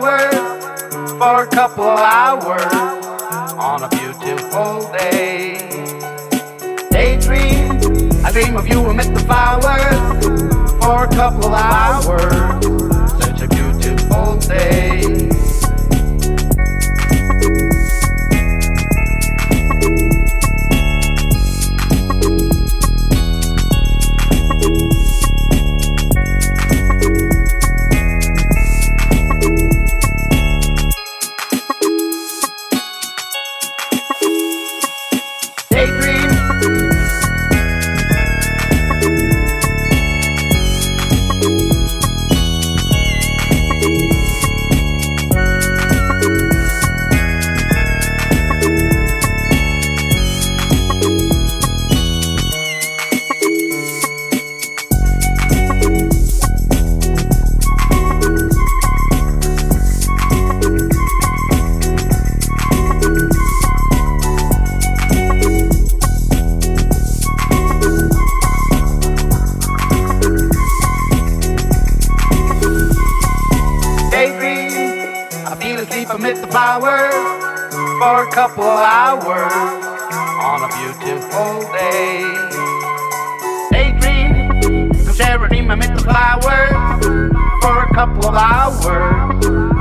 for a couple of hours on a beautiful day. Daydream, I dream of you amid the flowers for a couple of hours. Such a beautiful day. For a couple hours on a beautiful day. Daydream. Share a dream amid the flowers for a couple of hours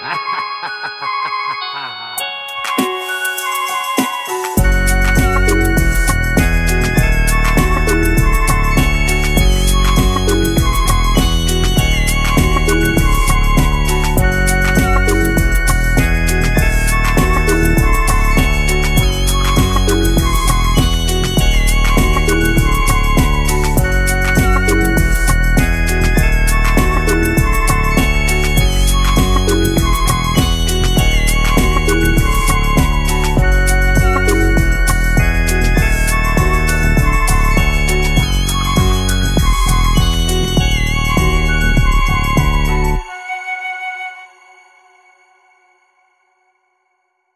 啊哈哈哈哈哈哈。